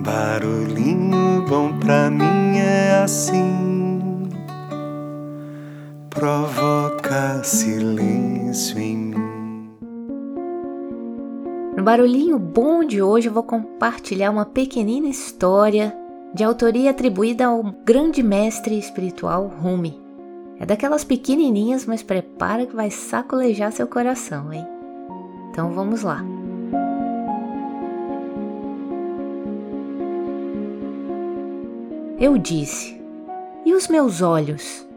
Barulhinho bom pra mim é assim, provoca silêncio em mim. No barulhinho bom de hoje eu vou compartilhar uma pequenina história de autoria atribuída ao grande mestre espiritual Rumi. É daquelas pequenininhas, mas prepara que vai sacolejar seu coração, hein? Então vamos lá. Eu disse: E os meus olhos?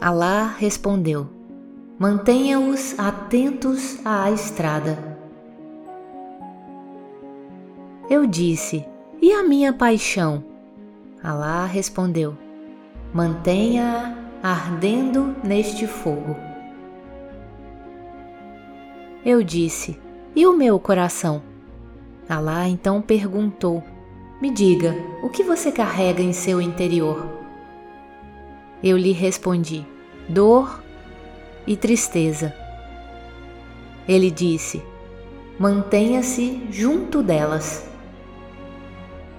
Alá respondeu: Mantenha-os atentos à estrada. Eu disse: E a minha paixão? Alá respondeu: Mantenha-a ardendo neste fogo. Eu disse: E o meu coração? Alá então perguntou: me diga, o que você carrega em seu interior? Eu lhe respondi: dor e tristeza. Ele disse: mantenha-se junto delas.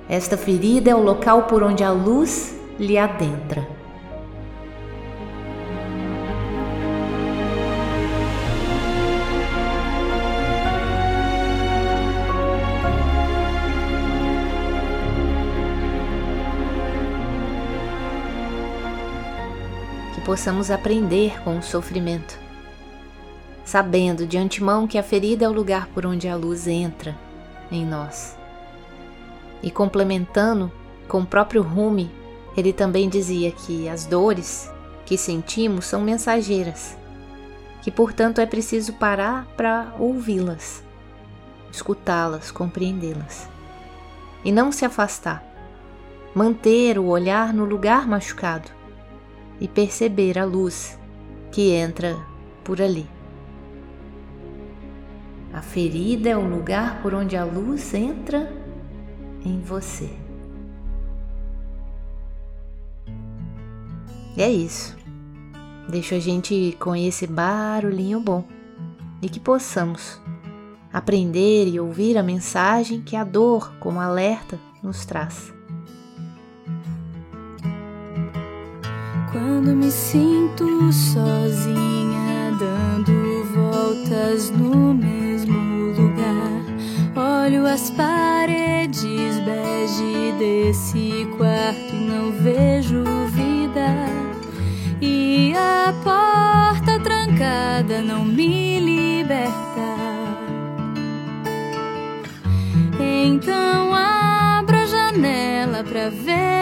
Esta ferida é o local por onde a luz lhe adentra. Que possamos aprender com o sofrimento, sabendo de antemão que a ferida é o lugar por onde a luz entra em nós. E complementando com o próprio Rumi, ele também dizia que as dores que sentimos são mensageiras, que portanto é preciso parar para ouvi-las, escutá-las, compreendê-las e não se afastar, manter o olhar no lugar machucado e perceber a luz que entra por ali. A ferida é o lugar por onde a luz entra em você. E é isso. Deixa a gente com esse barulhinho bom e que possamos aprender e ouvir a mensagem que a dor, como alerta, nos traz. Quando me sinto sozinha, dando voltas no mesmo lugar, olho as paredes bege desse quarto e não vejo vida. E a porta trancada não me liberta. Então abro a janela pra ver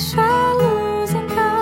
shallows and dark.